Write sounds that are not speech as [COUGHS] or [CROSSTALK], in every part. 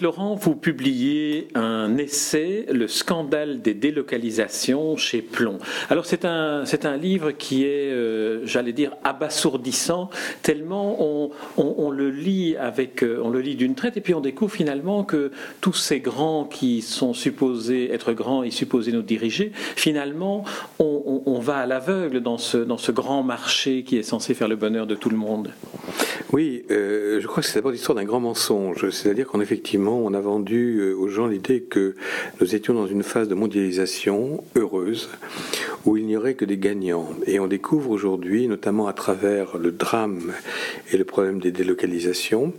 Laurent, vous publiez un essai, Le scandale des délocalisations chez Plomb. Alors c'est un, c'est un livre qui est, euh, j'allais dire, abasourdissant, tellement on, on, le lit avec, euh, on le lit d'une traite, et puis on découvre finalement que tous ces grands qui sont supposés être grands et supposés nous diriger, finalement, on, on va à l'aveugle dans ce, dans ce grand marché qui est censé faire le bonheur de tout le monde. Oui, euh, je crois que c'est d'abord l'histoire d'un grand mensonge. C'est-à-dire qu'en effectivement, on a vendu euh, aux gens l'idée que nous étions dans une phase de mondialisation heureuse, où il n'y aurait que des gagnants. Et on découvre aujourd'hui, notamment à travers le drame et le problème des délocalisations,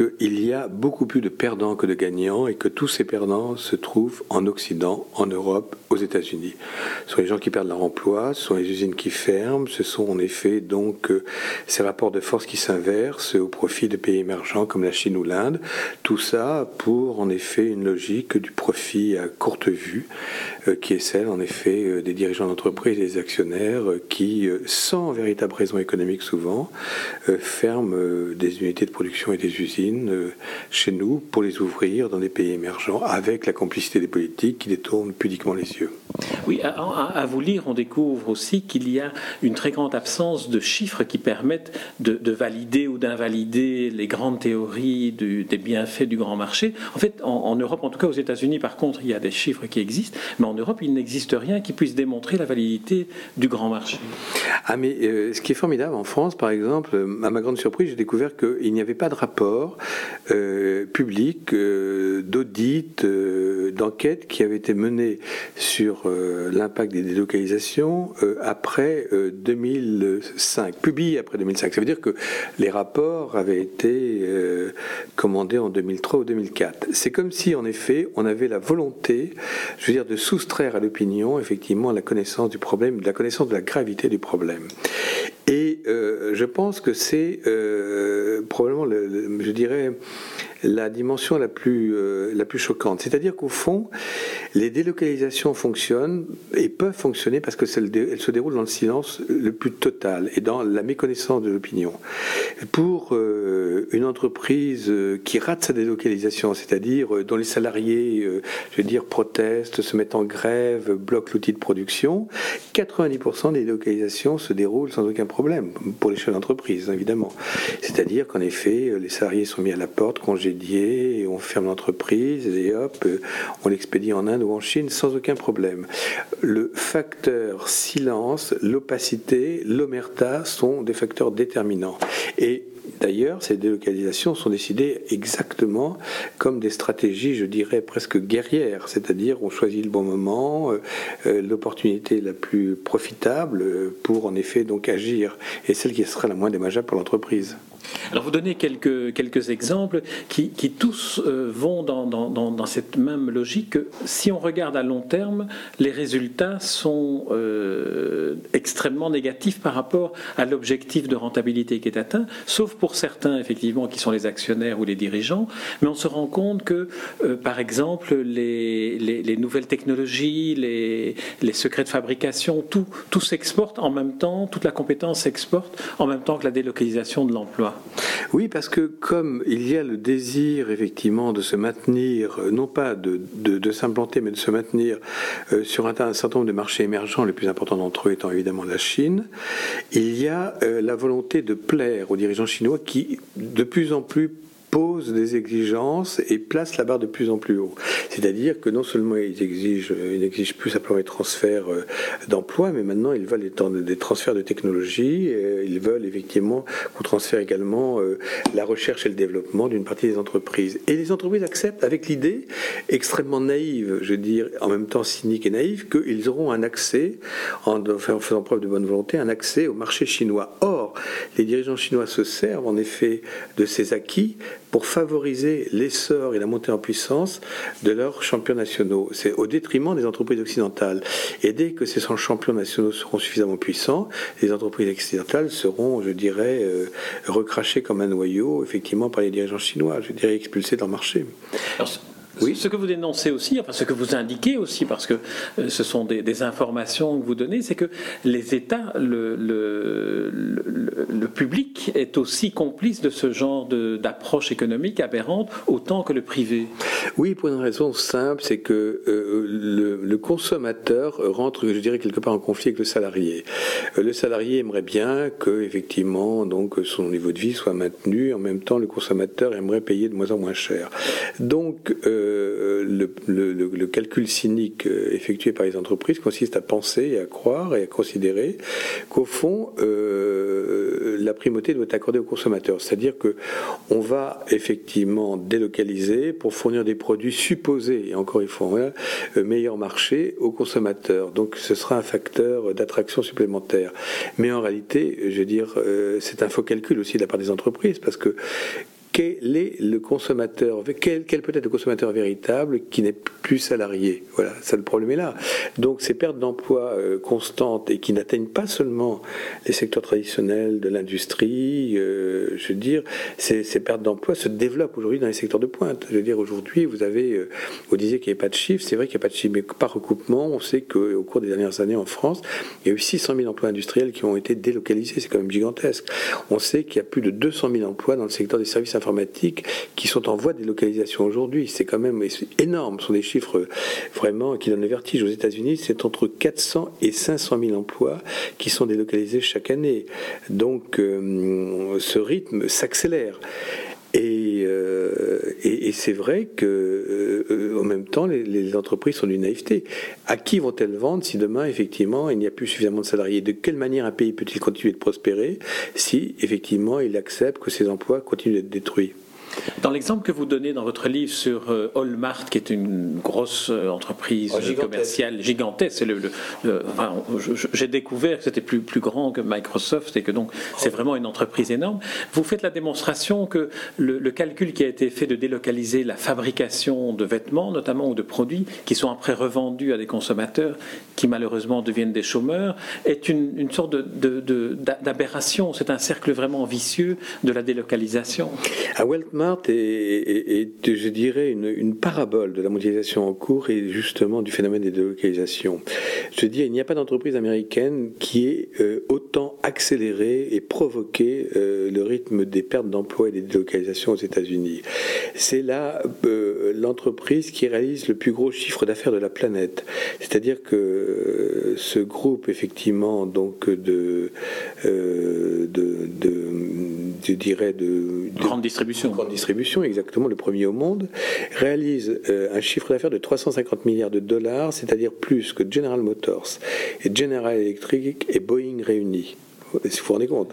qu'il y a beaucoup plus de perdants que de gagnants et que tous ces perdants se trouvent en Occident, en Europe, aux États-Unis. Ce sont les gens qui perdent leur emploi, ce sont les usines qui ferment, ce sont en effet donc euh, ces rapports de force qui s'inversent au profit de pays émergents comme la Chine ou l'Inde. Tout ça pour en effet une logique du profit à courte vue, qui est celle en effet euh, des dirigeants d'entreprise des actionnaires qui, sans véritable raison économique souvent, ferment des unités de production et des usines euh, chez nous pour les ouvrir dans des pays émergents avec la complicité des politiques qui détournent pudiquement les yeux. Oui, à, vous lire, on découvre aussi qu'il y a une très grande absence de chiffres qui permettent de, valider ou d'invalider les grandes théories des bienfaits du grand marché. En fait, en, Europe, en tout cas aux États-Unis, par contre, il y a des chiffres qui existent, mais en Europe, il n'existe rien qui puisse démontrer la validité du grand marché. Ah, mais euh, ce qui est formidable en France, par exemple, à ma grande surprise, j'ai découvert qu'il n'y avait pas de rapport euh, public euh, d'audit, d'enquête qui avait été mené sur euh, l'impact des délocalisations euh, après 2005, euh, publié après 2005. Ça veut dire que les rapports avaient été commandés en 2003 ou 2004. C'est comme si, en effet, on avait la volonté, je veux dire, de soustraire à l'opinion, effectivement, la connaissance du problème, la connaissance de la gravité du problème. Et je pense que c'est probablement, le, je dirais, la dimension la plus, euh, la plus choquante. C'est-à-dire qu'au fond, les délocalisations fonctionnent et peuvent fonctionner parce qu'elles se déroulent dans le silence le plus total et dans la méconnaissance de l'opinion. Pour euh, une entreprise euh, qui rate sa délocalisation, c'est-à-dire dont les salariés, je veux dire, protestent, se mettent en grève, bloquent l'outil de production, 90% des délocalisations se déroulent sans aucun problème, pour les chefs d'entreprise, évidemment. C'est-à-dire qu'en effet, les salariés sont mis à la porte, congés on ferme l'entreprise et hop, on l'expédie en Inde ou en Chine sans aucun problème. Le facteur silence, l'opacité, l'omerta sont des facteurs déterminants. Et D'ailleurs, ces délocalisations sont décidées exactement comme des stratégies, je dirais, presque guerrières, c'est-à-dire on choisit le bon moment, euh, euh, l'opportunité la plus profitable pour en effet donc agir, et celle qui sera la moins dommageable pour l'entreprise. Alors vous donnez quelques, quelques exemples qui, qui tous euh, vont dans, dans, dans, cette même logique que si on regarde à long terme, les résultats sont euh, extrêmement négatifs par rapport à l'objectif de rentabilité qui est atteint, sauf pour certains effectivement qui sont les actionnaires ou les dirigeants, mais on se rend compte que euh, par exemple les, les, les, nouvelles technologies, les, les secrets de fabrication, tout, tout s'exporte en même temps, toute la compétence s'exporte en même temps que la délocalisation de l'emploi. Oui, parce que comme il y a le désir effectivement de se maintenir, euh, non pas de, s'implanter, mais de se maintenir euh, sur un, certain nombre de marchés émergents, les plus importants d'entre eux étant évidemment la Chine, il y a euh, la volonté de plaire aux dirigeants chinois qui de plus en plus pose des exigences et place la barre de plus en plus haut. C'est-à-dire que non seulement ils exigent, n'exigent plus simplement les transferts euh, d'emplois, mais maintenant ils veulent des transferts de technologie, ils veulent effectivement qu'on transfère également euh, la recherche et le développement d'une partie des entreprises. Et les entreprises acceptent avec l'idée extrêmement naïve, je veux dire, en même temps cynique et naïve, qu'ils auront un accès, en faisant preuve de bonne volonté, un accès au marché chinois. Or, les dirigeants chinois se servent en effet de ces acquis pour favoriser l'essor et la montée en puissance de leurs champions nationaux. C'est au détriment des entreprises occidentales. Et dès que ces champions nationaux seront suffisamment puissants, les entreprises occidentales seront, je dirais, euh, recrachées comme un noyau, effectivement, par les dirigeants chinois, je dirais, expulsées dans le marché. Oui. Ce que vous dénoncez aussi, enfin ce que vous indiquez aussi, parce que euh, ce sont des, informations que vous donnez, c'est que les États, le, le, le, public est aussi complice de ce genre d'approche économique aberrante autant que le privé. Oui, pour une raison simple, c'est que euh, le, consommateur rentre, je dirais, quelque part en conflit avec le salarié. Euh, le salarié aimerait bien que, effectivement, donc son niveau de vie soit maintenu. En même temps, le consommateur aimerait payer de moins en moins cher. Donc, le, calcul cynique euh, effectué par les entreprises consiste à penser à croire et à considérer qu'au fond, euh, la primauté doit être accordée aux consommateurs. C'est-à-dire que on va effectivement délocaliser pour fournir des produits supposés, encore une fois, un euh, meilleur marché aux consommateurs. Donc ce sera un facteur d'attraction supplémentaire. Mais en réalité, je veux dire, c'est un faux calcul aussi de la part des entreprises, parce que quel est le consommateur, quel, peut être le consommateur véritable qui n'est plus salarié? Voilà, ça le problème est là. Donc ces pertes d'emplois euh, constantes et qui n'atteignent pas seulement les secteurs traditionnels de l'industrie, euh, je veux dire, ces, pertes d'emplois se développent aujourd'hui dans les secteurs de pointe. Je veux dire, aujourd'hui, vous avez, euh, vous disiez qu'il n'y avait pas de chiffres, c'est vrai qu'il n'y a pas de chiffres, mais par recoupement, on sait qu'au cours des dernières années en France, il y a eu 600 000 emplois industriels qui ont été délocalisés, c'est quand même gigantesque. On sait qu'il y a plus de 200 000 emplois dans le secteur des services informatiques qui sont en voie de délocalisation aujourd'hui. C'est quand même énorme. Ce sont des chiffres vraiment qui donnent le vertige. Aux États-Unis, c'est entre 400 et 500 000 emplois qui sont délocalisés chaque année. Donc, euh, ce rythme s'accélère. Et, euh, c'est vrai que, euh, en même temps, les, les, entreprises sont d'une naïveté. À qui vont-elles vendre si demain, effectivement, il n'y a plus suffisamment de salariés? De quelle manière un pays peut-il continuer de prospérer si, effectivement, il accepte que ses emplois continuent d'être détruits? Dans l'exemple que vous donnez dans votre livre sur euh, Allmart, qui est une grosse euh, entreprise oh, commerciale gigantesque, j'ai découvert que c'était plus, plus grand que Microsoft et que donc c'est vraiment une entreprise énorme. Vous faites la démonstration que le, calcul qui a été fait de délocaliser la fabrication de vêtements, notamment, ou de produits qui sont après revendus à des consommateurs qui malheureusement deviennent des chômeurs, est une, une sorte d'aberration. C'est un cercle vraiment vicieux de la délocalisation. À est, je dirais, une, parabole de la mondialisation en cours et justement du phénomène des délocalisations. Je dis, il n'y a pas d'entreprise américaine qui ait euh, autant accéléré et provoqué euh, le rythme des pertes d'emplois et des délocalisations aux États-Unis. C'est là euh, l'entreprise qui réalise le plus gros chiffre d'affaires de la planète. C'est-à-dire que ce groupe, effectivement, donc de, de, de je dirais, de, grande distribution. Grande distribution, exactement, le premier au monde, réalise euh, un chiffre d'affaires de 350 milliards de dollars, c'est-à-dire plus que General Motors et General Electric et Boeing réunis. Si vous vous rendez compte?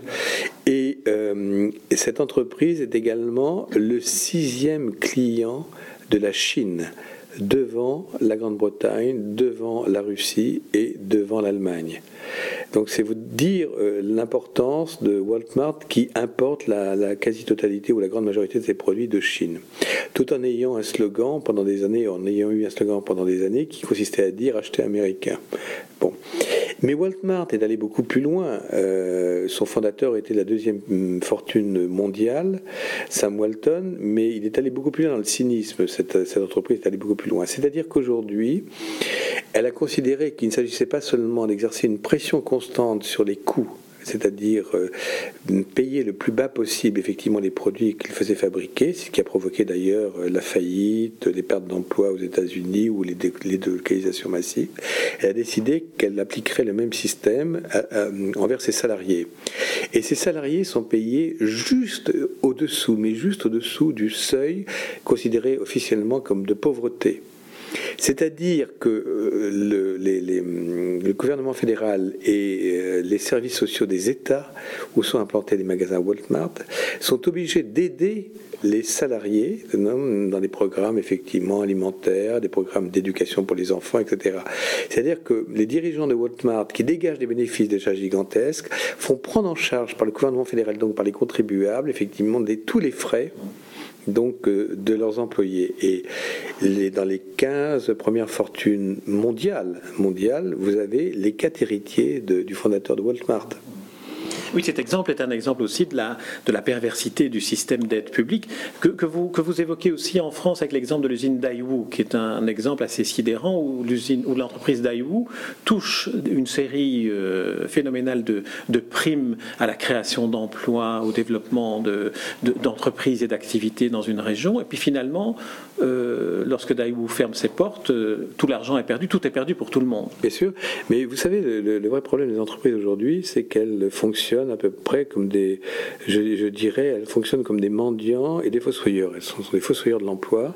Et, euh, et cette entreprise est également le sixième client de la Chine devant la Grande-Bretagne, devant la Russie et devant l'Allemagne. Donc c'est vous dire euh, l'importance de Walmart qui importe la, quasi-totalité ou la grande majorité de ses produits de Chine, tout en ayant un slogan pendant des années, en ayant eu un slogan pendant des années qui consistait à dire acheter américain. Bon. Mais Walmart est allé beaucoup plus loin. Euh, son fondateur était la deuxième hum, fortune mondiale, Sam Walton, mais il est allé beaucoup plus loin dans le cynisme. Cette, cette entreprise est allée beaucoup plus loin. C'est-à-dire qu'aujourd'hui, elle a considéré qu'il ne s'agissait pas seulement d'exercer une pression constante sur les coûts c'est-à-dire euh, payer le plus bas possible effectivement les produits qu'il faisait fabriquer, ce qui a provoqué d'ailleurs euh, la faillite, les pertes d'emplois aux États-Unis ou les, délocalisations massives. Elle a décidé qu'elle appliquerait le même système euh, envers ses salariés. Et ces salariés sont payés juste au-dessous, mais juste au-dessous du seuil considéré officiellement comme de pauvreté. C'est-à-dire que euh, le, gouvernement fédéral et euh, les services sociaux des États, où sont implantés les magasins Walmart, sont obligés d'aider les salariés dans des programmes effectivement alimentaires, des programmes d'éducation pour les enfants, etc. C'est-à-dire que les dirigeants de Walmart, qui dégagent des bénéfices déjà gigantesques, font prendre en charge par le gouvernement fédéral, donc par les contribuables, effectivement, tous les frais donc euh, de leurs employés. Et dans les 15 premières fortunes mondiales, mondiales, vous avez les quatre héritiers du fondateur de Walmart. Oui, cet exemple est un exemple aussi de la, de la perversité du système d'aide publique que, que, vous, que vous évoquez aussi en France avec l'exemple de l'usine Daewoo, qui est un, exemple assez sidérant où l'usine, où l'entreprise Daewoo touche une série euh, phénoménale de, de, primes à la création d'emplois, au développement de, d'entreprises et d'activités dans une région, et puis finalement, euh, lorsque Daewoo ferme ses portes, euh, tout l'argent est perdu, tout est perdu pour tout le monde. Bien sûr, mais vous savez, le, vrai problème des entreprises aujourd'hui, c'est qu'elles fonctionnent à peu près comme des, je, dirais, elles fonctionnent comme des mendiants et des fossoyeurs. Elles sont, des fossoyeurs de l'emploi,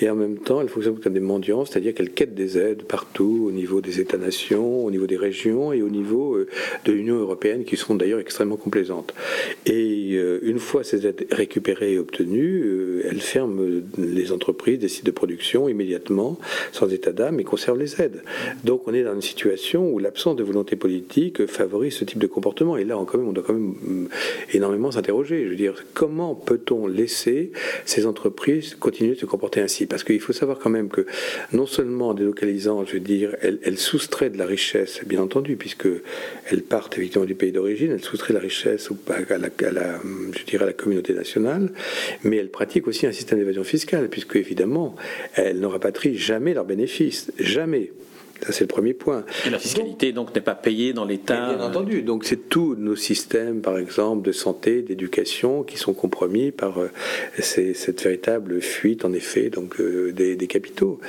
et en même temps, elles fonctionnent comme des mendiants, c'est-à-dire qu'elles quêtent des aides partout, au niveau des États-nations, au niveau des régions et au niveau euh, de l'Union européenne, qui sont d'ailleurs extrêmement complaisantes. Et une fois ces aides récupérées et obtenues, elles ferment les entreprises des sites de production immédiatement, sans état d'âme, et conservent les aides. Donc on est dans une situation où l'absence de volonté politique favorise ce type de comportement. Et là, on, on doit quand même mm, énormément s'interroger. Je veux dire, comment peut-on laisser ces entreprises continuer de se comporter ainsi? Parce qu'il faut savoir quand même que non seulement en délocalisant, je veux dire, elles, soustraient de la richesse, bien entendu, puisque elles partent effectivement du pays d'origine, elles soustraient de la richesse à la, la, je dirais, à la communauté nationale, mais elles pratiquent aussi un système d'évasion fiscale, puisque évidemment, elles ne rapatrient jamais leurs bénéfices. Jamais. C'est le premier point. Et la fiscalité, donc, n'est pas payée dans l'État Bien entendu. Donc, c'est tous nos systèmes, par exemple, de santé, d'éducation, qui sont compromis par euh, cette véritable fuite, en effet, donc, euh, des, capitaux.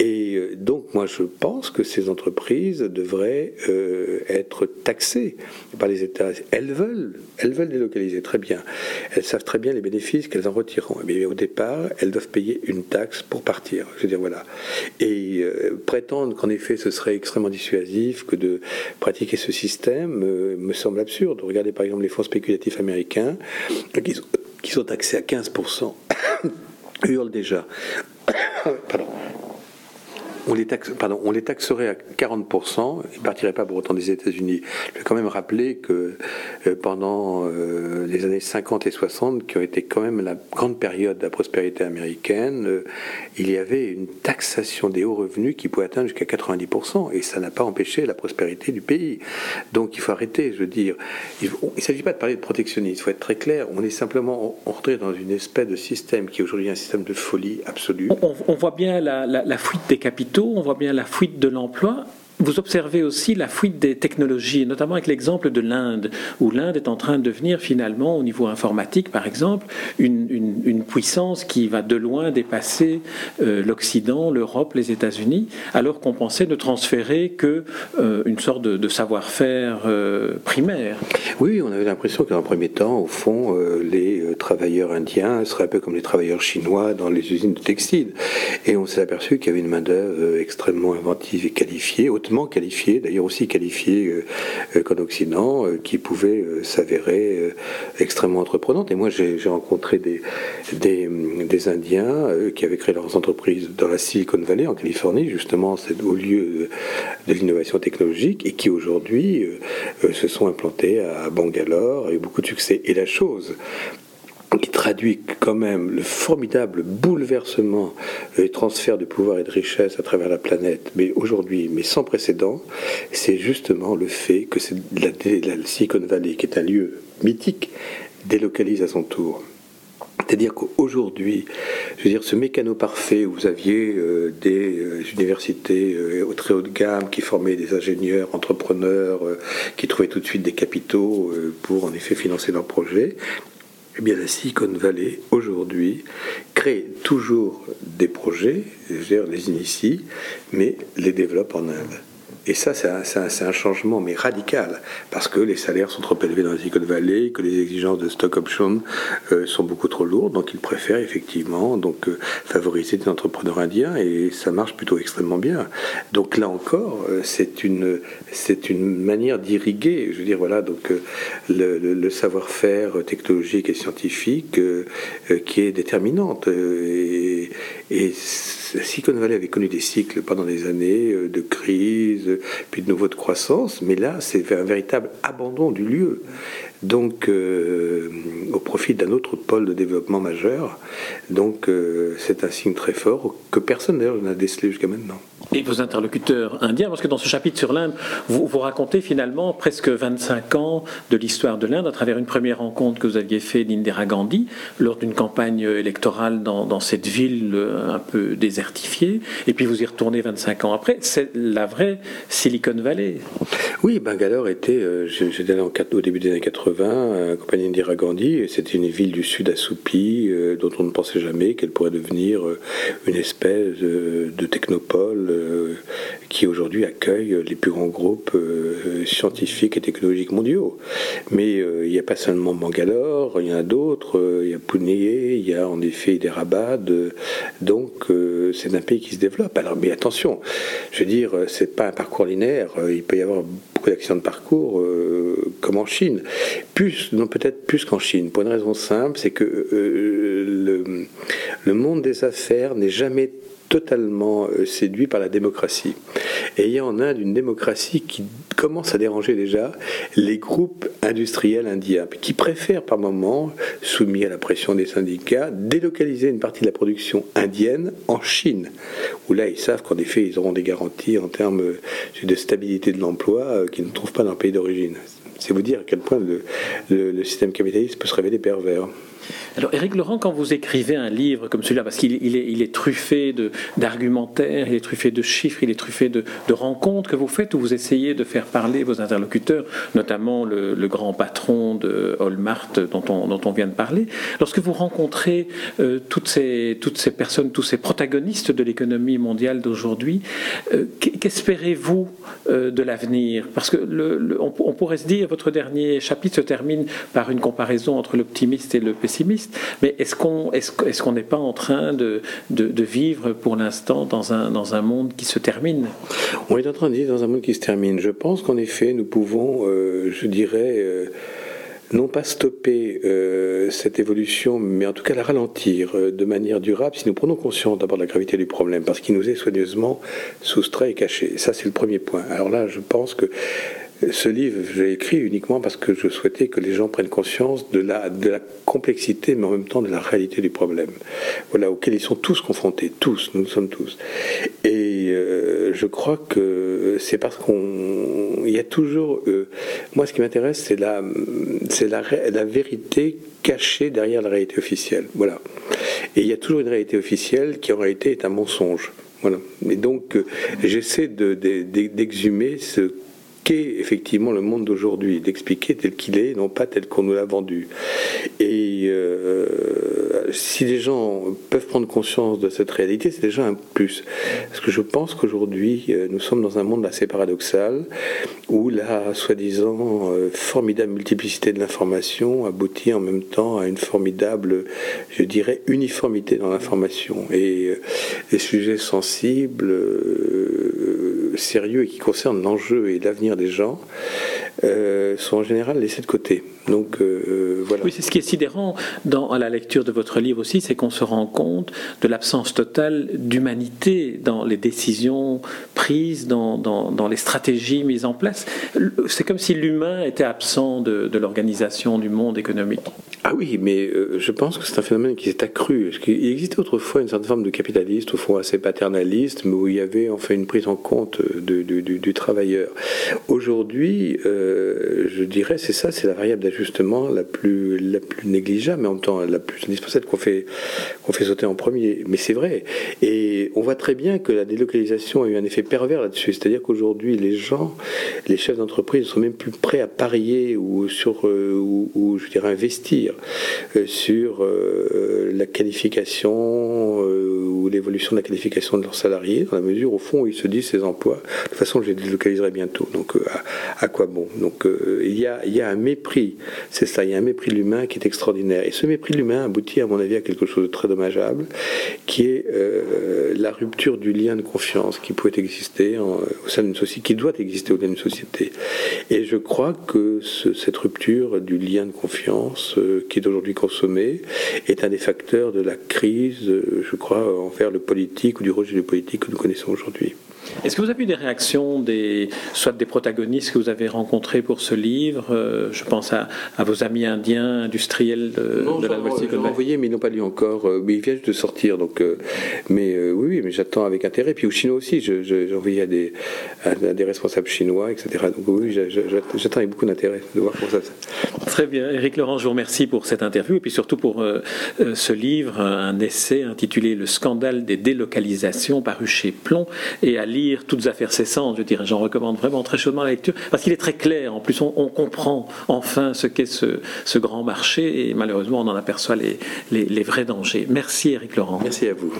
Et euh, donc, moi, je pense que ces entreprises devraient être taxées par les États. Elles veulent, elles veulent délocaliser, très bien. Elles savent très bien les bénéfices qu'elles en retireront. Mais au départ, elles doivent payer une taxe pour partir. Je veux dire, voilà. Et prétendre qu'en effet, ce serait extrêmement dissuasif que de pratiquer ce système euh, me semble absurde. Regardez par exemple les fonds spéculatifs américains qui sont, qui sont taxés à 15%, [COUGHS] hurlent déjà. [COUGHS] Pardon on les, taxe, pardon, on les taxerait à 40%, ils ne partiraient pas pour autant des États-Unis. Je vais quand même rappeler que euh, pendant euh, les années 50 et 60, qui ont été quand même la grande période de la prospérité américaine, euh, il y avait une taxation des hauts revenus qui pouvait atteindre jusqu'à 90%, et ça n'a pas empêché la prospérité du pays. Donc il faut arrêter, je veux dire. Il ne s'agit pas de parler de protectionnisme, il faut être très clair, on est simplement entré dans une espèce de système qui est aujourd'hui un système de folie absolue. On, voit bien la, la fuite des capitaux on voit bien la fuite de l'emploi vous observez aussi la fuite des technologies, notamment avec l'exemple de l'Inde, où l'Inde est en train de devenir finalement, au niveau informatique par exemple, une, puissance qui va de loin dépasser euh, l'Occident, l'Europe, les États-Unis, alors qu'on pensait ne transférer que euh, une sorte de, savoir-faire euh, primaire. Oui, on avait l'impression que dans premier temps, au fond, les travailleurs indiens seraient un peu comme les travailleurs chinois dans les usines de textiles. Et on s'est aperçu qu'il y avait une main-d'œuvre extrêmement inventive et qualifiée, hautement qualifiée, d'ailleurs aussi qualifiée euh, euh, qu'en Occident, euh, qui pouvait s'avérer extrêmement entreprenante. Et moi, j'ai rencontré des, des Indiens qui avaient créé leurs entreprises dans la Silicon Valley, en Californie, justement, c'est au lieu de l'innovation technologique, et qui aujourd'hui se sont implantés à Bangalore avec beaucoup de succès. Et la chose qui traduit quand même le formidable bouleversement et transfert de pouvoir et de richesse à travers la planète, mais aujourd'hui, mais sans précédent, c'est justement le fait que la, Silicon Valley, qui est un lieu mythique, délocalise à son tour. C'est-à-dire qu'aujourd'hui, je veux dire, ce mécano parfait où vous aviez euh, des euh, universités euh, au très haut de gamme qui formaient des ingénieurs, entrepreneurs, qui trouvaient tout de suite des capitaux pour en effet financer leurs projets, eh bien, la Silicon Valley, aujourd'hui, crée toujours des projets, les initie, mais les développe en Inde. Et ça, c'est un, changement, mais radical, parce que les salaires sont trop élevés dans la Silicon Valley, que les exigences de stock option euh, sont beaucoup trop lourdes, donc ils préfèrent effectivement donc euh, favoriser des entrepreneurs indiens, et ça marche plutôt extrêmement bien. Donc là encore, euh, c'est une une manière d'irriguer, je veux dire voilà donc le, le, savoir-faire technologique et scientifique qui est déterminante. et, et Silicon Valley avait connu des cycles pendant des années euh, de crise, puis de nouveau de croissance, mais là, c'est un véritable abandon du lieu. Donc, euh, au profit d'un autre pôle de développement majeur. Donc, euh, c'est un signe très fort que personne d'ailleurs n'a décelé jusqu'à maintenant. Et vos interlocuteurs indiens, parce que dans ce chapitre sur l'Inde, vous, vous racontez finalement presque 25 ans de l'histoire de l'Inde à travers une première rencontre que vous aviez fait d'Indira Gandhi lors d'une campagne électorale dans, cette ville euh, un peu désertifiée, et puis vous y retournez 25 ans après. C'est la vraie Silicon Valley. Oui, Bangalore était, euh, j'étais au début des années 80, accompagné d'Indira Gandhi, et c'était une ville du sud assoupie, euh, dont on ne pensait jamais qu'elle pourrait devenir une espèce de technopole euh, qui aujourd'hui accueille les plus grands groupes euh, scientifiques et technologiques mondiaux. Mais euh, il n'y a pas seulement Bangalore, il y en a d'autres, il y a Pune, il y a en effet des donc c'est un pays qui se développe. Alors, mais attention, je veux dire, c'est pas un parcours linéaire, il peut y avoir beaucoup d'accidents de parcours comme en Chine. Plus, non peut-être plus qu'en Chine, pour une raison simple, c'est que le, le monde des affaires n'est jamais totalement euh, séduit par la démocratie. Et il y a en Inde une démocratie qui commence à déranger déjà les groupes industriels indiens, qui préfèrent par moments, soumis à la pression des syndicats, délocaliser une partie de la production indienne en Chine, où là ils savent qu'en effet ils auront des garanties en termes euh, de stabilité de l'emploi euh, qu'ils ne trouvent pas dans le pays d'origine. C'est vous dire à quel point le, système capitaliste peut se révéler pervers. Alors, Éric Laurent, quand vous écrivez un livre comme celui-là, parce qu'il est, truffé d'argumentaires, il est truffé de chiffres, il est truffé de, rencontres que vous faites où vous essayez de faire parler vos interlocuteurs, notamment le, grand patron de Hallmark dont on, vient de parler. Lorsque vous rencontrez euh, toutes, ces, personnes, tous ces protagonistes de l'économie mondiale d'aujourd'hui, euh, qu'espérez-vous euh, de l'avenir? Parce que on pourrait se dire, votre dernier chapitre se termine par une comparaison entre l'optimiste et le pessimiste mais est-ce qu'on est-ce, qu'on n'est pas en train de, vivre pour l'instant dans un, dans un monde qui se termine? On est en train de vivre dans un monde qui se termine. Je pense qu'en effet, nous pouvons, euh, je dirais, euh, non pas stopper euh, cette évolution, mais en tout cas la ralentir de manière durable si nous prenons conscience d'abord de la gravité du problème, parce qu'il nous est soigneusement soustrait et caché. Ça, c'est le premier point. Alors là, je pense que ce livre, j'ai écrit uniquement parce que je souhaitais que les gens prennent conscience de la, complexité, mais en même temps de la réalité du problème, voilà, auquel ils sont tous confrontés, tous, nous sommes tous. Et euh, je crois que c'est parce qu'on, il y a toujours, euh, moi, ce qui m'intéresse, c'est la, c'est la, la vérité cachée derrière la réalité officielle, voilà. Et il y a toujours une réalité officielle qui en réalité est un mensonge. Voilà. Et donc, euh, j'essaie d'exhumer ce qu'est effectivement le monde d'aujourd'hui, d'expliquer tel qu'il est, non pas tel qu'on nous l'a vendu. Et euh, si les gens peuvent prendre conscience de cette réalité, c'est déjà un plus. Parce que je pense qu'aujourd'hui, euh, nous sommes dans un monde assez paradoxal, où la soi-disant euh, formidable multiplicité de l'information aboutit en même temps à une formidable, je dirais, uniformité dans l'information. Et les sujets sensibles, sérieux et qui concernent l'enjeu et l'avenir des gens euh, sont en général laissés de côté. Donc euh, voilà. Oui, c'est ce qui est sidérant dans la lecture de votre livre aussi, c'est qu'on se rend compte de l'absence totale d'humanité dans les décisions prises, dans, dans, les stratégies mises en place. C'est comme si l'humain était absent de, de l'organisation du monde économique. Ah oui, mais euh, je pense que c'est un phénomène qui s'est accru. Il existait autrefois une certaine forme de capitaliste, au fond assez paternaliste, mais où il y avait en fait une prise en compte de, du travailleur. Aujourd'hui, euh, je dirais, c'est ça, c'est la variable d'ajustement la plus, la plus négligeable, mais en même temps la plus indispensable qu'on fait, qu'on fait sauter en premier. Mais c'est vrai. On voit très bien que la délocalisation a eu un effet pervers là-dessus. C'est-à-dire qu'aujourd'hui, les gens, les chefs d'entreprise sont même plus prêts à parier ou sur, euh, ou, je dirais, investir euh, sur la qualification ou l'évolution de la qualification de leurs salariés, dans la mesure au fond où ils se disent ces emplois, de toute façon je les délocaliserai bientôt. Donc à, quoi bon? Donc euh, il, y a, y a un mépris, c'est ça, il y a un mépris de l'humain qui est extraordinaire. Et ce mépris de l'humain aboutit à mon avis à quelque chose de très dommageable, qui est euh, la rupture du lien de confiance qui peut exister au sein d'une société, qui doit exister au sein d'une société. Et je crois que cette rupture du lien de confiance euh, qui est aujourd'hui consommée est un des facteurs de la crise, je crois, envers le politique ou du rejet du politique que nous connaissons aujourd'hui. Est-ce que vous avez eu des réactions, des, soit des protagonistes que vous avez rencontrés pour ce livre euh, Je pense à, vos amis indiens, industriels de, non, de la Nouvelle-Zélande? envoyé, mais ils n'ont pas lu encore. Euh, mais ils viennent de sortir, donc. Euh, mais oui, oui, mais j'attends avec intérêt. Puis aux Chinois aussi, j'ai envoyé à des, à, des responsables chinois, etc. Donc oui, j'attends avec beaucoup d'intérêt de voir comment ça. Très bien, Éric Laurent, je vous remercie pour cette interview et puis surtout pour ce livre, un essai intitulé Le scandale des délocalisations, paru chez Plomb et à lire toutes affaires cessantes, je dirais. J'en recommande vraiment très chaudement la lecture parce qu'il est très clair. En plus, on, comprend enfin ce qu'est ce, grand marché et malheureusement, on en aperçoit les, les vrais dangers. Merci, Eric Laurent. Merci à vous.